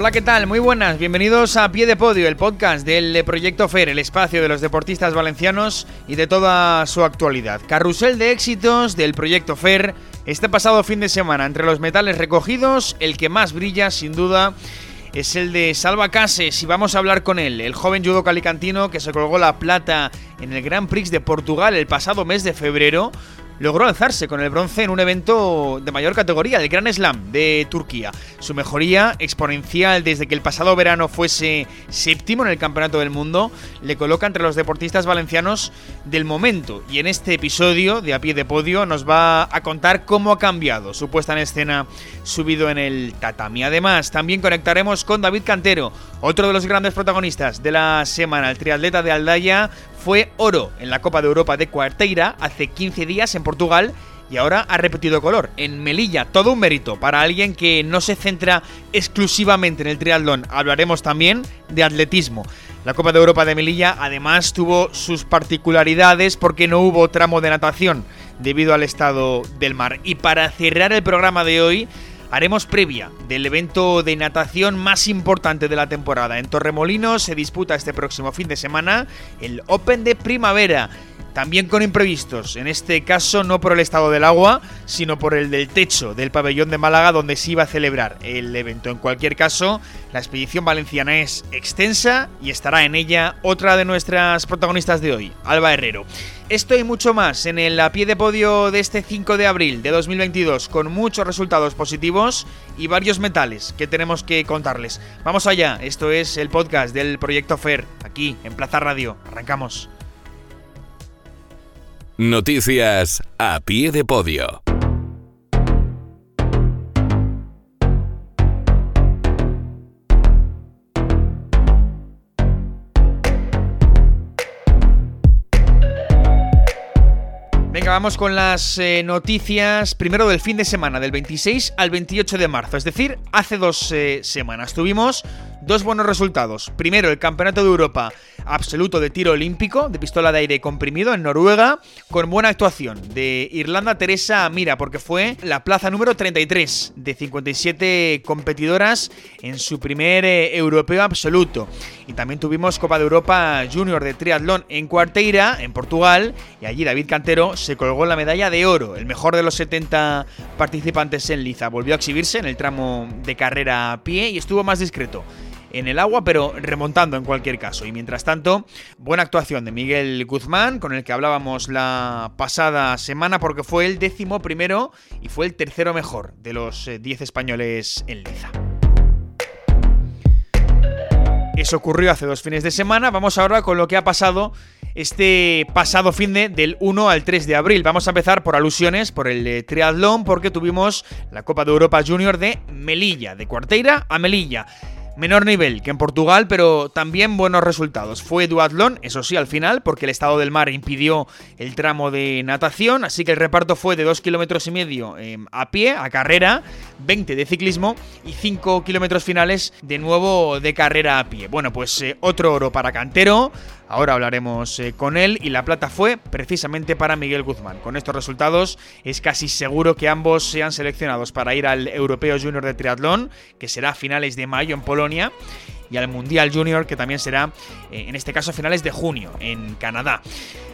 Hola, ¿qué tal? Muy buenas, bienvenidos a Pie de Podio, el podcast del Proyecto FER, el espacio de los deportistas valencianos y de toda su actualidad. Carrusel de éxitos del Proyecto FER. Este pasado fin de semana, entre los metales recogidos, el que más brilla, sin duda, es el de Salva Cases y vamos a hablar con él, el joven judo calicantino que se colgó la plata en el Grand Prix de Portugal el pasado mes de febrero logró alzarse con el bronce en un evento de mayor categoría, el Gran Slam de Turquía. Su mejoría exponencial desde que el pasado verano fuese séptimo en el Campeonato del Mundo le coloca entre los deportistas valencianos del momento. Y en este episodio de A Pie de Podio nos va a contar cómo ha cambiado su puesta en escena subido en el tatami. Además, también conectaremos con David Cantero, otro de los grandes protagonistas de la semana. El triatleta de Aldaya fue oro en la Copa de Europa de Cuarteira hace 15 días en Portugal y ahora ha repetido color en Melilla. Todo un mérito para alguien que no se centra exclusivamente en el triatlón. Hablaremos también de atletismo. La Copa de Europa de Melilla además tuvo sus particularidades porque no hubo tramo de natación debido al estado del mar. Y para cerrar el programa de hoy, haremos previa del evento de natación más importante de la temporada. En Torremolinos se disputa este próximo fin de semana el Open de Primavera. También con imprevistos, en este caso no por el estado del agua, sino por el del techo del pabellón de Málaga donde se iba a celebrar el evento. En cualquier caso, la expedición valenciana es extensa y estará en ella otra de nuestras protagonistas de hoy, Alba Herrero. Esto y mucho más en el a pie de podio de este 5 de abril de 2022 con muchos resultados positivos y varios metales que tenemos que contarles. Vamos allá, esto es el podcast del Proyecto FER, aquí en Plaza Radio. Arrancamos. Noticias a pie de podio. Venga, vamos con las eh, noticias primero del fin de semana, del 26 al 28 de marzo, es decir, hace dos eh, semanas. Tuvimos dos buenos resultados. Primero, el Campeonato de Europa absoluto de tiro olímpico de pistola de aire comprimido en Noruega, con buena actuación de Irlanda Teresa Mira, porque fue la plaza número 33 de 57 competidoras en su primer eh, europeo absoluto. Y también tuvimos Copa de Europa Junior de triatlón en Cuarteira, en Portugal, y allí David Cantero se colgó la medalla de oro, el mejor de los 70 participantes en liza. Volvió a exhibirse en el tramo de carrera a pie y estuvo más discreto en el agua, pero remontando en cualquier caso. Y mientras tanto, buena actuación de Miguel Guzmán, con el que hablábamos la pasada semana, porque fue el décimo primero y fue el tercero mejor de los 10 eh, españoles en liza. Eso ocurrió hace dos fines de semana. Vamos ahora con lo que ha pasado este pasado fin de del 1 al 3 de abril. Vamos a empezar por alusiones, por el eh, triatlón, porque tuvimos la Copa de Europa Junior de Melilla, de Cuarteira a Melilla. Menor nivel que en Portugal, pero también buenos resultados. Fue duatlón, eso sí, al final, porque el estado del mar impidió el tramo de natación, así que el reparto fue de 2 kilómetros y medio em, a pie, a carrera, 20 de ciclismo y 5 kilómetros finales de nuevo de carrera a pie. Bueno, pues eh, otro oro para Cantero, Ahora hablaremos eh, con él y la plata fue precisamente para Miguel Guzmán. Con estos resultados es casi seguro que ambos sean seleccionados para ir al Europeo Junior de Triatlón, que será a finales de mayo en Polonia y al Mundial Junior, que también será, eh, en este caso, a finales de junio, en Canadá.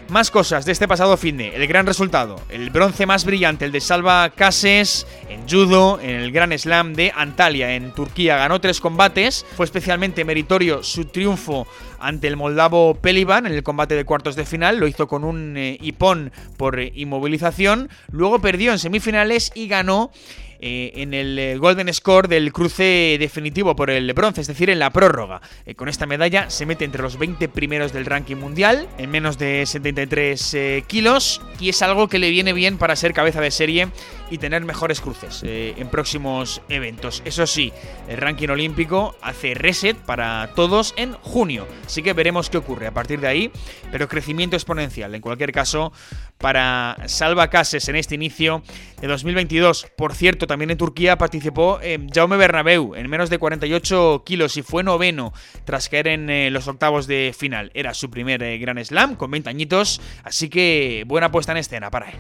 Más cosas de este pasado fin de. El gran resultado. El bronce más brillante, el de Salva Cases en judo, en el Gran Slam de Antalya, en Turquía. Ganó tres combates. Fue especialmente meritorio su triunfo ante el moldavo Pelivan en el combate de cuartos de final. Lo hizo con un eh, hipón por inmovilización. Luego perdió en semifinales y ganó eh, en el eh, Golden Score del cruce definitivo por el bronce, es decir, en la prórroga. Eh, con esta medalla se mete entre los 20 primeros del ranking mundial, en menos de 73 kilos, y es algo que le viene bien para ser cabeza de serie y tener mejores cruces en próximos eventos. Eso sí, el ranking olímpico hace reset para todos en junio, así que veremos qué ocurre a partir de ahí, pero crecimiento exponencial en cualquier caso para Salva Cases en este inicio de 2022. Por cierto, también en Turquía participó eh, Jaume Bernabeu en menos de 48 kilos y fue noveno tras caer en eh, los octavos de final. Era su primer eh, Gran Slam con 20 añitos, así que buena puesta en escena para él.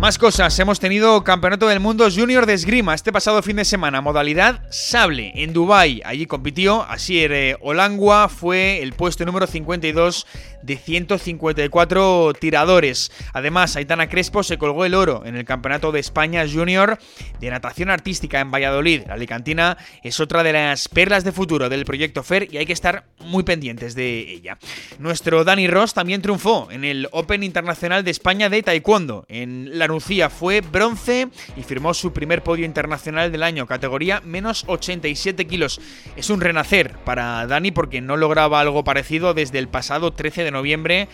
Más cosas, hemos tenido Campeonato del Mundo Junior de Esgrima este pasado fin de semana, modalidad sable, en Dubai. Allí compitió Asier eh, Olangua, fue el puesto número 52 de 154 tiradores. Además, Aitana Crespo se colgó el oro en el Campeonato de España Junior de Natación Artística en Valladolid. La Alicantina es otra de las perlas de futuro del proyecto FER y hay que estar muy pendientes de ella. Nuestro Dani Ross también triunfó en el Open Internacional de España de Taekwondo en la Lucía fue bronce y firmó su primer podio internacional del año, categoría menos 87 kilos. Es un renacer para Dani porque no lograba algo parecido desde el pasado 13 de noviembre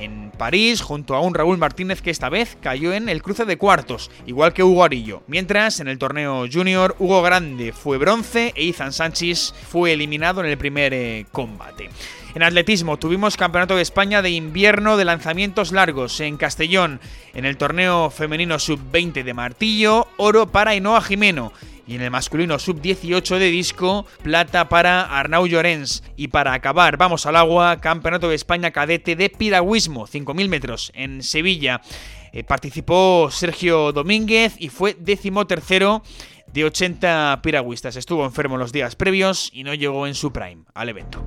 en París junto a un Raúl Martínez que esta vez cayó en el cruce de cuartos, igual que Hugo Arillo. Mientras en el torneo junior Hugo Grande fue bronce e Ethan Sánchez fue eliminado en el primer eh, combate. En atletismo tuvimos Campeonato de España de invierno de lanzamientos largos en Castellón, en el torneo femenino sub-20 de martillo, oro para Inoa Jimeno. Y en el masculino sub-18 de disco, plata para Arnau Llorens. Y para acabar, vamos al agua, Campeonato de España cadete de piragüismo, 5.000 metros, en Sevilla. Eh, participó Sergio Domínguez y fue décimo tercero de 80 piragüistas. Estuvo enfermo los días previos y no llegó en su prime al evento.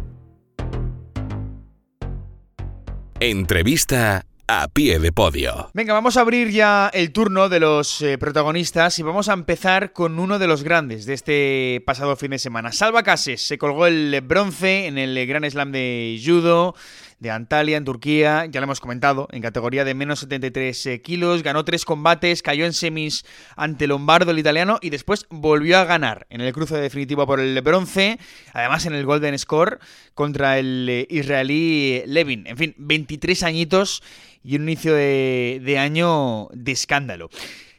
Entrevista a pie de podio. Venga, vamos a abrir ya el turno de los eh, protagonistas y vamos a empezar con uno de los grandes de este pasado fin de semana. Salva Cases se colgó el bronce en el Gran Slam de Judo de Antalya en Turquía, ya lo hemos comentado, en categoría de menos 73 eh, kilos, ganó tres combates, cayó en semis ante Lombardo el italiano y después volvió a ganar en el cruce definitivo por el bronce, además en el Golden Score contra el eh, israelí Levin. En fin, 23 añitos y un inicio de, de año de escándalo.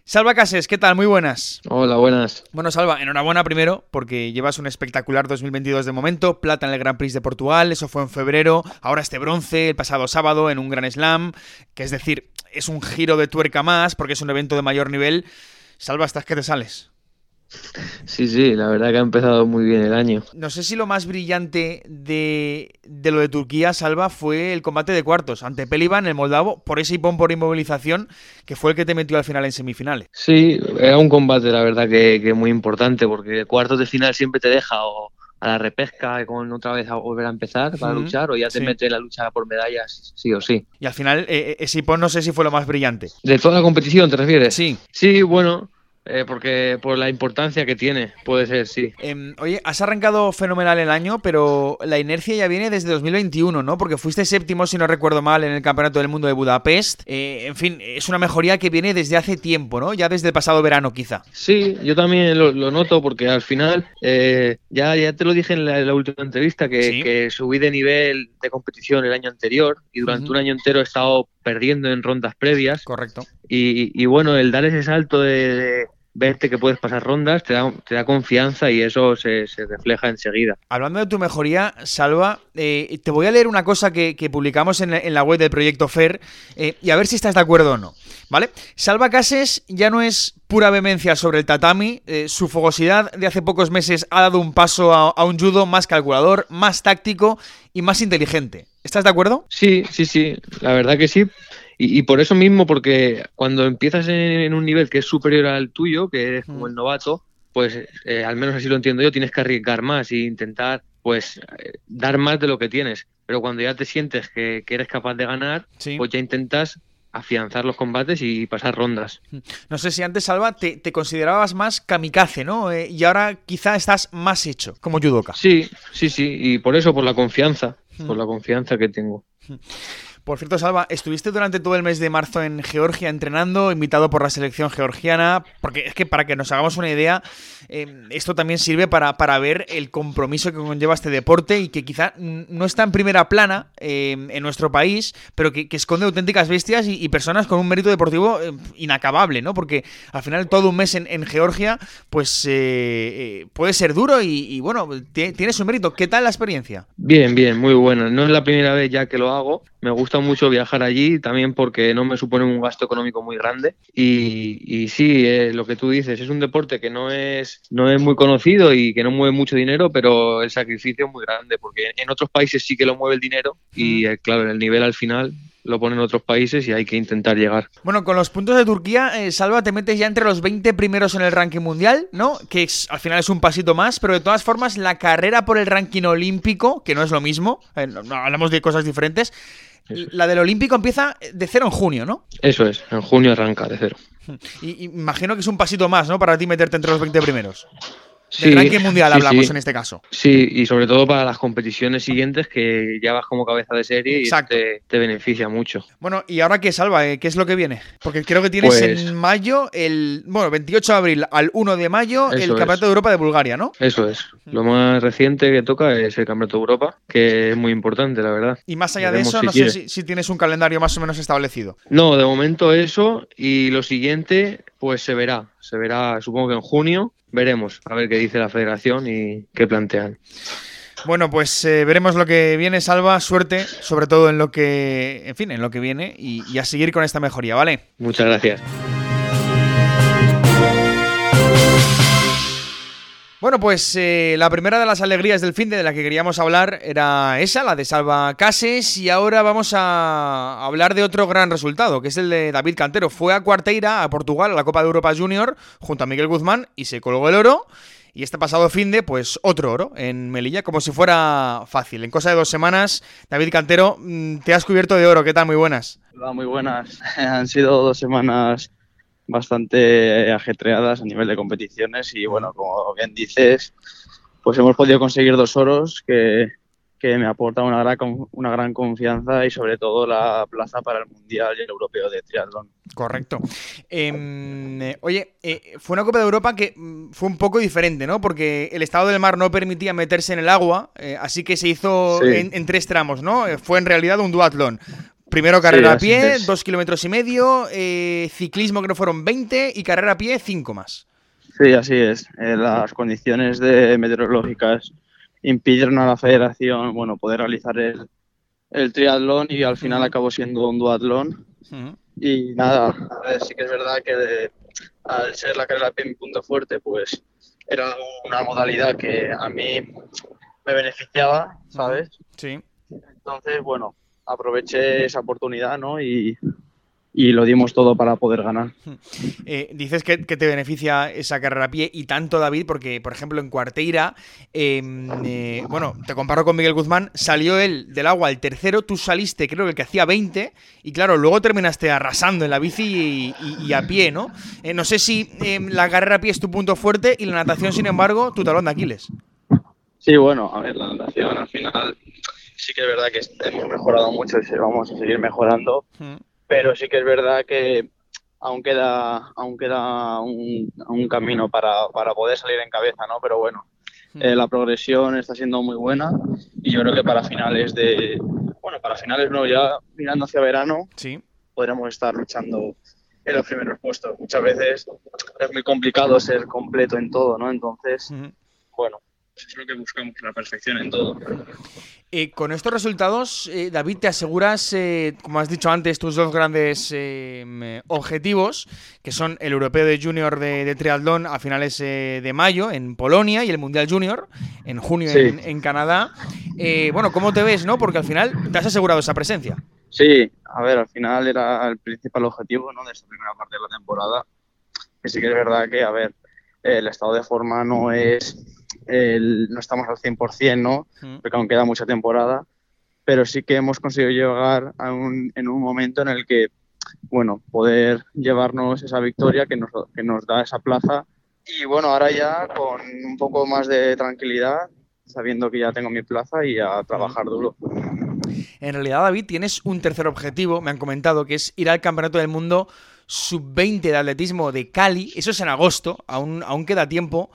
Salva Cases, ¿qué tal? Muy buenas. Hola, buenas. Bueno, Salva, enhorabuena primero porque llevas un espectacular 2022 de momento, plata en el Gran Prix de Portugal, eso fue en febrero, ahora este bronce el pasado sábado en un Gran Slam, que es decir, es un giro de tuerca más porque es un evento de mayor nivel. Salva, ¿estás que te sales? Sí, sí, la verdad que ha empezado muy bien el año. No sé si lo más brillante de, lo de Turquía, Salva, fue el combate de cuartos ante Pelivan, el moldavo, por ese hipón por inmovilización, que fue el que te metió al final en semifinales. Sí, era un combate, la verdad, que, muy importante, porque cuartos de final siempre te deja o a la repesca con otra vez a volver a empezar para luchar o ya te metes en la lucha por medallas sí o sí. Y al final, eh, eh, ese hipón no sé si fue lo más brillante. ¿De toda la competición te refieres? Sí. Sí, bueno, eh, porque por la importancia que tiene, puede ser, sí. Em, oye, has arrancado fenomenal el año, pero la inercia ya viene desde 2021, ¿no? Porque fuiste séptimo, si no recuerdo mal, en el Campeonato del Mundo de Budapest. Eh, en fin, es una mejoría que viene desde hace tiempo, ¿no? Ya desde el pasado verano, quizá. Sí, yo también lo, noto porque al final, eh, ya, ya te lo dije en la, última entrevista, que, subí de nivel de competición el año anterior y durante un año entero he estado perdiendo en rondas previas. Correcto. Y, bueno, el dar ese salto de, verte que puedes pasar rondas te da, te da confianza y eso se, refleja enseguida. Hablando de tu mejoría, Salva, eh, te voy a leer una cosa que, publicamos en la, web del proyecto FER eh, y a ver si estás de acuerdo o no. ¿Vale? Salva Cases ya no es pura vehemencia sobre el tatami, eh, su fogosidad de hace pocos meses ha dado un paso a un judo más calculador, más táctico y más inteligente. ¿Estás de acuerdo? Sí, sí, sí, la verdad que sí. Y, por eso mismo, porque cuando empiezas en, un nivel que es superior al tuyo, que eres como el novato, pues eh, al menos así lo entiendo yo, tienes que arriesgar más e intentar pues eh, dar más de lo que tienes. Pero cuando ya te sientes que, eres capaz de ganar, pues ya intentas afianzar los combates y pasar rondas. No sé si antes, Salva, te, considerabas más kamikaze, ¿no? Eh, y ahora quizá estás más hecho como judoka. Sí, sí, sí, y por eso, por la confianza, por la confianza que tengo. Por cierto, Salva, estuviste durante todo el mes de marzo en Georgia entrenando, invitado por la selección georgiana, porque es que para que nos hagamos una idea, eh, esto también sirve para, para, ver el compromiso que conlleva este deporte y que quizá no está en primera plana eh, en nuestro país, pero que, esconde auténticas bestias y, personas con un mérito deportivo eh, inacabable, ¿no? Porque al final todo un mes en, Georgia, pues puede ser duro y, y bueno, tiene su mérito. ¿Qué tal la experiencia? Bien, bien, muy buena. No es la primera vez ya que lo hago. Me gusta mucho viajar allí, también porque no me supone un gasto económico muy grande. Y, y sí, eh, lo que tú dices, es un deporte que no es, no es muy conocido y que no mueve mucho dinero, pero el sacrificio es muy grande, porque en otros países sí que lo mueve el dinero y, eh, claro, el nivel al final lo ponen otros países y hay que intentar llegar. Bueno, con los puntos de Turquía, eh, Salva, te metes ya entre los 20 primeros en el ranking mundial, ¿no? Que al final es un pasito más, pero de todas formas, la carrera por el ranking olímpico, que no es lo mismo, hablamos de cosas diferentes, la del Olímpico empieza de cero en junio, ¿no? Eso es, en junio arranca de cero. Y, imagino que es un pasito más, ¿no? Para ti meterte entre los 20 primeros. Sí, Del ranking mundial hablamos en este caso. Sí, y sobre todo para las competiciones siguientes que ya vas como cabeza de serie y te, te, beneficia mucho. Bueno, y ahora qué salva, eh, ¿qué es lo que viene? Porque creo que tienes en pues mayo, el bueno, 28 de abril al 1 de mayo, el Campeonato de Europa de Bulgaria, ¿no? Eso es. Lo más reciente que toca es el Campeonato de Europa, que es muy importante, la verdad. Y más allá de eso, no sé si, si tienes un calendario más o menos establecido. No, de momento eso y lo siguiente, pues se verá. Se verá, supongo que en junio veremos a ver qué dice la federación y qué plantean. Bueno, pues eh, veremos lo que viene, Salva. Suerte, sobre todo en lo que, en fin, en lo que viene y, y a seguir con esta mejoría, ¿vale? Muchas gracias. Bueno, pues eh, la primera de las alegrías del fin de la que queríamos hablar era esa, la de Salva Cases, y ahora vamos a hablar de otro gran resultado, que es el de David Cantero. Fue a Cuarteira, a Portugal, a la Copa de Europa Junior, junto a Miguel Guzmán, y se colgó el oro. Y este pasado fin de, pues otro oro en Melilla, como si fuera fácil. En cosa de dos semanas, David Cantero, mm, te has cubierto de oro. ¿Qué tal? Muy buenas. Hola, muy buenas. Han sido dos semanas bastante ajetreadas a nivel de competiciones y bueno, como bien dices, pues hemos podido conseguir dos oros que, que me aportan una gran, una gran confianza y sobre todo la plaza para el Mundial y el Europeo de Triatlón. Correcto. Em, eh, oye, eh, fue una Copa de Europa que mm, fue un poco diferente, ¿no? Porque el estado del mar no permitía meterse en el agua, eh, así que se hizo en, en, tres tramos, ¿no? Fue en realidad un duatlón. Primero carrera a pie, dos kilómetros y medio, eh, ciclismo que no fueron 20 y carrera a pie cinco más. Sí, así es. Eh, las condiciones de meteorológicas impidieron a la federación bueno, poder realizar el, el triatlón y al final acabó siendo un duatlón. Y nada, sí que es verdad que al ser la carrera a pie mi punto fuerte, pues era una modalidad que a mí me beneficiaba, ¿sabes? Sí. Entonces, bueno, aproveché esa oportunidad ¿no? y, y lo dimos todo para poder ganar. Eh, dices que, te beneficia esa carrera a pie y tanto, David, porque, por ejemplo, en Cuarteira, em, eh, bueno, te comparo con Miguel Guzmán, salió él del agua al tercero, tú saliste, creo que el que hacía 20, y claro, luego terminaste arrasando en la bici y, a pie, ¿no? Eh, no sé si em, la carrera a pie es tu punto fuerte y la natación, sin embargo, tu talón de Aquiles. Sí, bueno, a ver, la natación al final sí que es verdad que hemos mejorado mucho y vamos a seguir mejorando, pero sí que es verdad que aún queda, aún queda un, un camino para, para, poder salir en cabeza, ¿no? Pero bueno, eh, la progresión está siendo muy buena y yo creo que para finales de, bueno, para finales no, ya mirando hacia verano, sí. podremos estar luchando en los primeros puestos. Muchas veces es muy complicado ser completo en todo, ¿no? Entonces, bueno, es lo que buscamos, la perfección en todo. Eh, con estos resultados, eh, David, te aseguras, eh, como has dicho antes, tus dos grandes objetivos, que son el Europeo de Junior de, Triatlón a finales de mayo en Polonia y el Mundial Junior en junio en, Canadá. bueno, ¿cómo te ves, no? Porque al final te has asegurado esa presencia. Sí, a ver, al final era el principal objetivo ¿no? de esta primera parte de la temporada. Que sí que es verdad que, a ver, el estado de forma no es no estamos al 100%, ¿no? Porque aún queda mucha temporada, pero sí que hemos conseguido llegar a un, en un momento en el que, bueno, poder llevarnos esa victoria que nos, que nos da esa plaza. Y bueno, ahora ya con un poco más de tranquilidad, sabiendo que ya tengo mi plaza y a trabajar duro. en realidad, David, tienes un tercer objetivo, me han comentado, que es ir al Campeonato del Mundo sub-20 de atletismo de Cali. Eso es en agosto, aún, aún queda tiempo.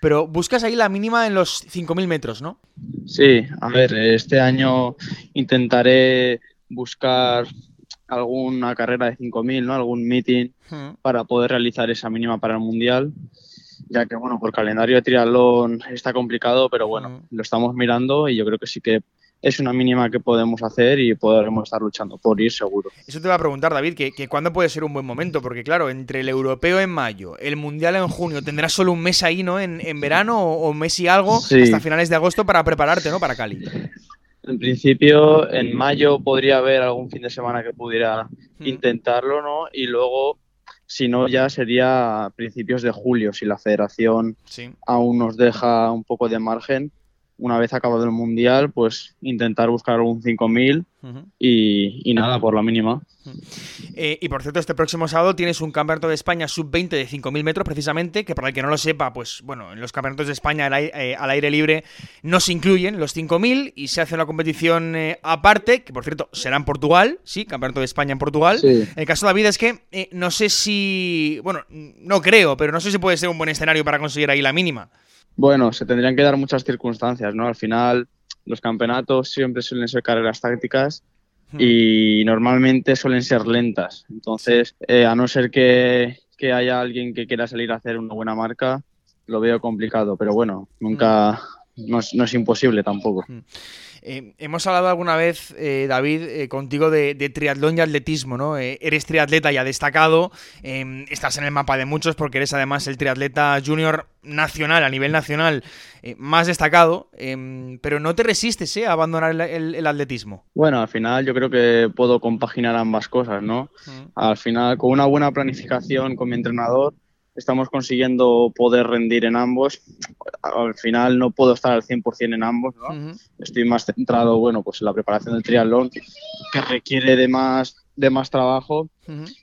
Pero buscas ahí la mínima en los 5.000 metros, ¿no? Sí, a ver, este año intentaré buscar alguna carrera de 5.000, ¿no? Algún meeting Hmm. para poder realizar esa mínima para el Mundial, ya que, bueno, por calendario de triatlón está complicado, pero bueno, Mm. lo estamos mirando y yo creo que sí que es una mínima que podemos hacer y podremos estar luchando por ir seguro. Eso te va a preguntar, David, que, que cuándo puede ser un buen momento, porque claro, entre el europeo en mayo, el mundial en junio, tendrás solo un mes ahí, ¿no? En, en verano o, o un mes y algo Sí. hasta finales de agosto para prepararte, ¿no? Para Cali. En principio, en mayo podría haber algún fin de semana que pudiera Mm. intentarlo, ¿no? Y luego, si no, ya sería a principios de julio, si la federación Sí. aún nos deja un poco de margen. Una vez acabado el mundial, pues intentar buscar algún 5000 Ujú. y, y nada, por la mínima. Eh, y por cierto, este próximo sábado tienes un campeonato de España sub-20 de 5.000 metros, precisamente, que para el que no lo sepa, pues bueno, en los campeonatos de España al aire, eh, al aire libre no se incluyen los 5.000 y se hace una competición eh, aparte, que por cierto será en Portugal, sí, campeonato de España en Portugal. Sí. El caso de David es que eh, no sé si, bueno, no creo, pero no sé si puede ser un buen escenario para conseguir ahí la mínima. Bueno, se tendrían que dar muchas circunstancias, ¿no? Al final, los campeonatos siempre suelen ser carreras tácticas y normalmente suelen ser lentas. Entonces, eh, a no ser que, que haya alguien que quiera salir a hacer una buena marca, lo veo complicado. Pero bueno, nunca, no es, no es imposible tampoco. Eh, hemos hablado alguna vez, eh, David, eh, contigo de, de triatlón y atletismo, ¿no? Eh, eres triatleta ya destacado, eh, estás en el mapa de muchos porque eres además el triatleta junior nacional, a nivel nacional, más destacado, eh, pero no te resistes a abandonar el, el- el atletismo. Bueno, al final yo creo que puedo compaginar ambas cosas, ¿no? Al final, con una buena planificación con mi entrenador, estamos consiguiendo poder rendir en ambos. Al final no puedo estar al 100% en ambos, ¿no? Estoy más centrado, bueno, pues en la preparación del triatlón, que requiere de más, de más trabajo.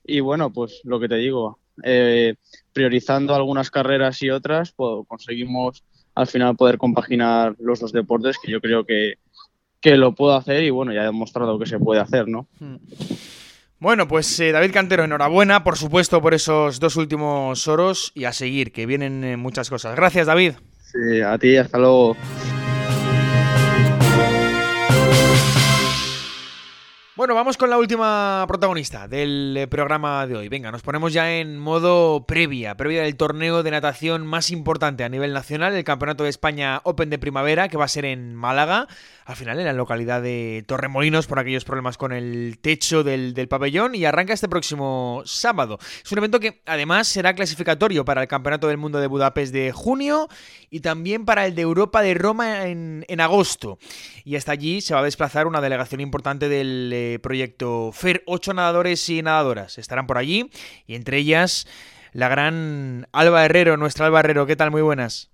Y bueno, pues lo que te digo, eh, priorizando algunas carreras y otras, pues, conseguimos al final poder compaginar los dos deportes, que yo creo que, que lo puedo hacer y bueno, ya he demostrado que se puede hacer, ¿no? Bueno, pues eh, David Cantero, enhorabuena, por supuesto, por esos dos últimos oros y a seguir, que vienen eh, muchas cosas. Gracias, David. Sí, a ti, hasta luego. Bueno, vamos con la última protagonista del eh, programa de hoy. Venga, nos ponemos ya en modo previa, previa del torneo de natación más importante a nivel nacional, el Campeonato de España Open de Primavera, que va a ser en Málaga, al final en la localidad de Torremolinos, por aquellos problemas con el techo del, del pabellón, y arranca este próximo sábado. Es un evento que además será clasificatorio para el Campeonato del Mundo de Budapest de junio y también para el de Europa de Roma en, en agosto. Y hasta allí se va a desplazar una delegación importante del eh, proyecto FER. Ocho nadadores y nadadoras estarán por allí y entre ellas la gran Alba Herrero, nuestra Alba Herrero. ¿Qué tal? Muy buenas.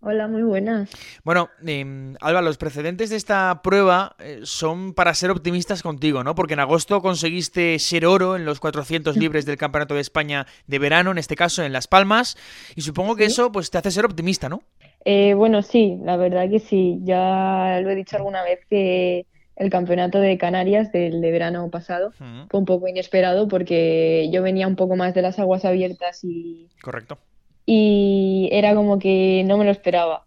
Hola, muy buenas. Bueno, eh, Alba, los precedentes de esta prueba eh, son para ser optimistas contigo, ¿no? Porque en agosto conseguiste ser oro en los 400 libres del Campeonato de España de verano, en este caso en Las Palmas, y supongo que Sí. eso pues te hace ser optimista, ¿no? Eh, bueno, sí, la verdad que sí. Ya lo he dicho alguna vez que el campeonato de Canarias del de verano pasado fue un poco inesperado porque yo venía un poco más de las aguas abiertas y, Correcto. y era como que no me lo esperaba.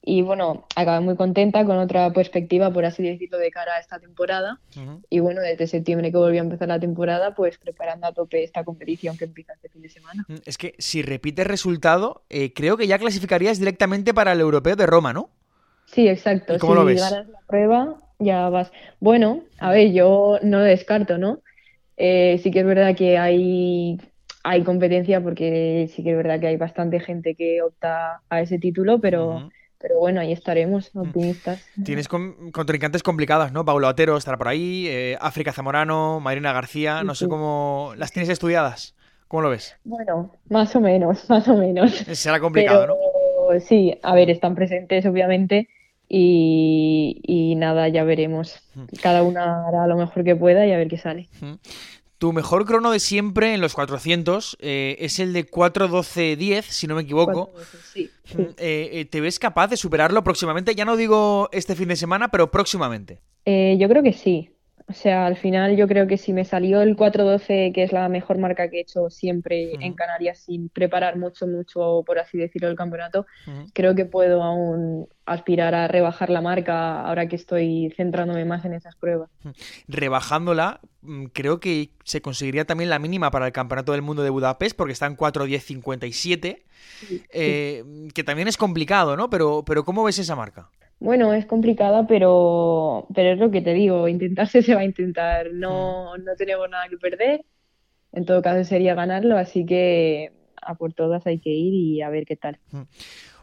Y bueno, acabé muy contenta con otra perspectiva, por así decirlo, de cara a esta temporada. Y bueno, desde septiembre que volvió a empezar la temporada, pues preparando a tope esta competición que empieza este fin de semana. Mm, Es que si repites resultado, eh, creo que ya clasificarías directamente para el europeo de Roma, ¿no? Sí, exacto. ¿Y cómo si lo ves? ganas la prueba, ya vas. Bueno, a ver, yo no lo descarto, ¿no? Eh, sí que es verdad que hay, hay competencia porque sí que es verdad que hay bastante gente que opta a ese título, pero, pero bueno, ahí estaremos, optimistas. Tienes con- contrincantes complicadas, ¿no? Paulo Atero estará por ahí, eh, África Zamorano, Marina García, no sé cómo... ¿Las tienes estudiadas? ¿Cómo lo ves? Bueno, más o menos, más o menos. Será complicado, Pero ¿no? sí, a ver, están presentes obviamente y, y nada, ya veremos. Cada una hará lo mejor que pueda y a ver qué sale. Tu mejor crono de siempre en los 400 eh, es el de 4.12.10, si no me equivoco. Sí, Mm, sí. eh, eh, ¿Te ves capaz de superarlo próximamente? Ya no digo este fin de semana, pero próximamente. Eh, yo creo que sí. O sea, al final yo creo que si me salió el 412, que es la mejor marca que he hecho siempre en Canarias sin preparar mucho, mucho, por así decirlo, el campeonato, creo que puedo aún aspirar a rebajar la marca ahora que estoy centrándome más en esas pruebas. Rebajándola, mm, creo que se conseguiría también la mínima para el Campeonato del Mundo de Budapest, porque está en 4.10.57, eh, que también es complicado, ¿no? Pero, pero ¿cómo ves esa marca? Bueno, es complicada, pero, pero es lo que te digo, intentarse se va a intentar, no, no tenemos nada que perder, en todo caso sería ganarlo, así que a por todas hay que ir y a ver qué tal.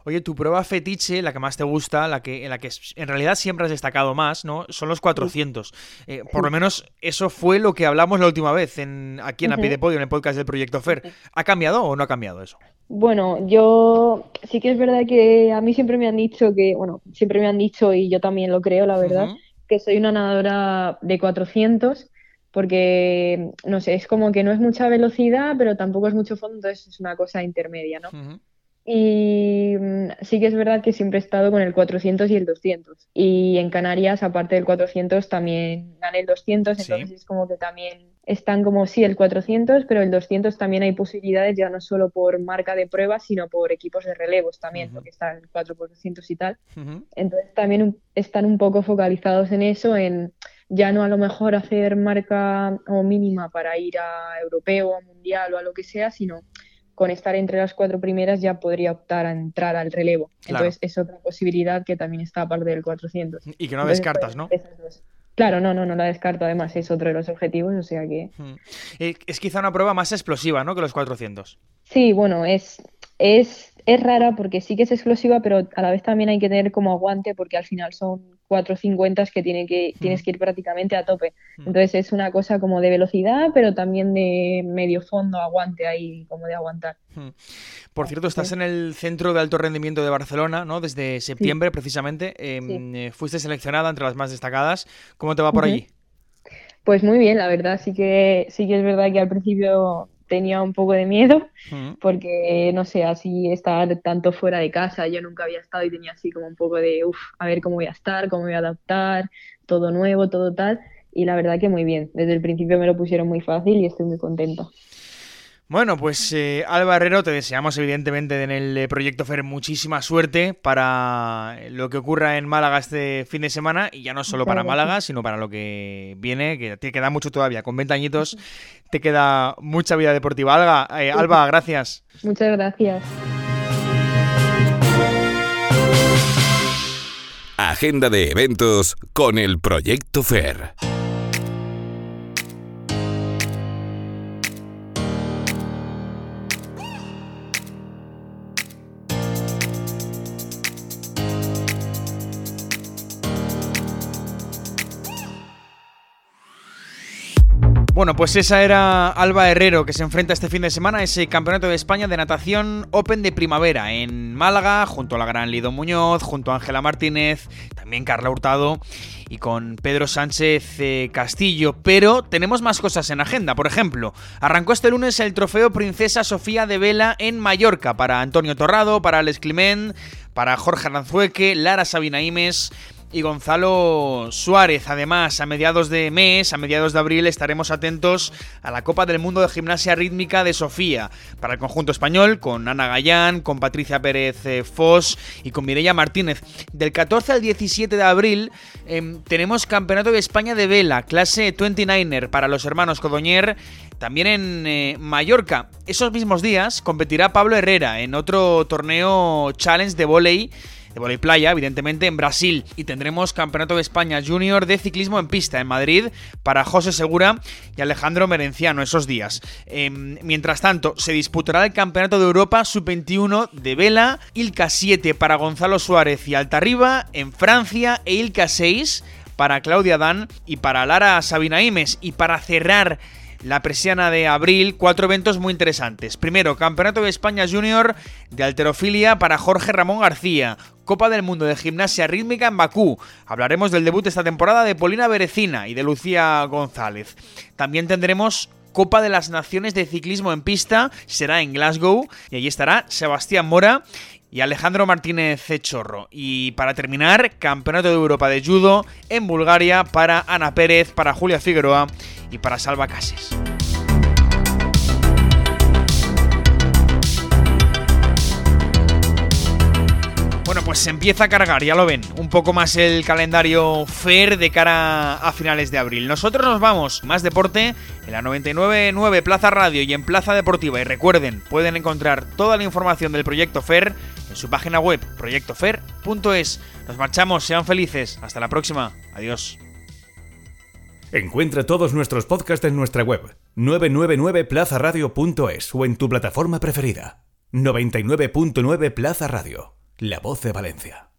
Oye, tu prueba fetiche, la que más te gusta, la que, en la que en realidad siempre has destacado más, ¿no? Son los 400. Eh, por lo menos eso fue lo que hablamos la última vez en, aquí en A Pie de Podio, en el podcast del Proyecto FER. ¿Ha cambiado o no ha cambiado eso? Bueno, yo sí que es verdad que a mí siempre me han dicho que, bueno, siempre me han dicho y yo también lo creo, la verdad, que soy una nadadora de 400 porque, no sé, es como que no es mucha velocidad, pero tampoco es mucho fondo, entonces es una cosa intermedia, ¿no? Y mm, sí que es verdad que siempre he estado con el 400 y el 200. Y en Canarias, aparte del 400, también gané el 200, entonces es como que también están como sí el 400, pero el 200 también hay posibilidades ya no solo por marca de pruebas, sino por equipos de relevos también, porque están el 400 y tal. Entonces también están un poco focalizados en eso, en ya no a lo mejor hacer marca o mínima para ir a europeo o a mundial o a lo que sea, sino con estar entre las cuatro primeras ya podría optar a entrar al relevo. Entonces es otra posibilidad que también está aparte del 400. Y que no descartas, ¿no? Claro, no, no, no la descarto. Además es otro de los objetivos, o sea que... Eh, es quizá una prueba más explosiva, ¿no? Que los 400. Sí, bueno, es, es, es rara porque sí que es explosiva, pero a la vez también hay que tener como aguante porque al final son 450 que, tiene que tienes que ir prácticamente a tope. Entonces es una cosa como de velocidad, pero también de medio fondo, aguante ahí, como de aguantar. Por cierto, estás en el Centro de Alto Rendimiento de Barcelona, ¿no? Desde septiembre, precisamente. Em, eh, fuiste seleccionada entre las más destacadas. ¿Cómo te va por allí? Pues muy bien, la verdad. Sí que, sí que es verdad que al principio tenía un poco de miedo porque, no sé, así estar tanto fuera de casa, yo nunca había estado y tenía así como un poco de, uff, a ver cómo voy a estar, cómo voy a adaptar, todo nuevo, todo tal. Y la verdad que muy bien, desde el principio me lo pusieron muy fácil y estoy muy contenta. Bueno, pues eh, Alba Herrero, te deseamos evidentemente en el eh, proyecto FER muchísima suerte para lo que ocurra en Málaga este fin de semana y ya no solo para Málaga, sino para lo que viene, que te queda mucho todavía. Con 20 añitos te queda mucha vida deportiva. Alba, eh, Alba gracias. Muchas gracias. Agenda de eventos con el proyecto FER. Bueno, pues esa era Alba Herrero que se enfrenta este fin de semana a ese Campeonato de España de Natación Open de Primavera en Málaga, junto a la gran Lido Muñoz, junto a Ángela Martínez, también Carla Hurtado y con Pedro Sánchez eh, Castillo. Pero tenemos más cosas en agenda. Por ejemplo, arrancó este lunes el trofeo Princesa Sofía de Vela en Mallorca para Antonio Torrado, para Alex Climent, para Jorge Aranzueque, Lara Sabina Imes y Gonzalo Suárez. Además, a mediados de mes, a mediados de abril, estaremos atentos a la Copa del Mundo de Gimnasia Rítmica de Sofía para el conjunto español, con Ana Gallán, con Patricia Pérez eh, Foss y con Mireia Martínez. Del 14 al 17 de abril em, tenemos Campeonato de España de Vela, clase 29er para los hermanos Codoñer. También en eh, Mallorca, esos mismos días, competirá Pablo Herrera en otro torneo challenge de volei de volei playa, evidentemente en Brasil. Y tendremos Campeonato de España Junior de ciclismo en pista en Madrid para José Segura y Alejandro Merenciano esos días. Em, mientras tanto, se disputará el Campeonato de Europa Sub-21 de vela, Ilka 7 para Gonzalo Suárez y Altarriba en Francia e Ilka 6 para Claudia Dan y para Lara Sabina Imes. Y para cerrar la presiana de abril, cuatro eventos muy interesantes. Primero, Campeonato de España Junior de Alterofilia para Jorge Ramón García. Copa del Mundo de Gimnasia Rítmica en Bakú. Hablaremos del debut esta temporada de Polina Berecina y de Lucía González. También tendremos Copa de las Naciones de Ciclismo en Pista, será en Glasgow y allí estará Sebastián Mora y Alejandro Martínez Chorro. Y para terminar, Campeonato de Europa de Judo en Bulgaria para Ana Pérez, para Julia Figueroa y para Salva Cases. Bueno, pues se empieza a cargar, ya lo ven, un poco más el calendario FAIR de cara a finales de abril. Nosotros nos vamos, más deporte, en la 99.9 Plaza Radio y en Plaza Deportiva. Y recuerden, pueden encontrar toda la información del proyecto FAIR en su página web, proyectofer.es. Nos marchamos, sean felices, hasta la próxima, adiós. Encuentra todos nuestros podcasts en nuestra web, 999plazaradio.es o en tu plataforma preferida. 99.9 Plaza Radio la voz de Valencia.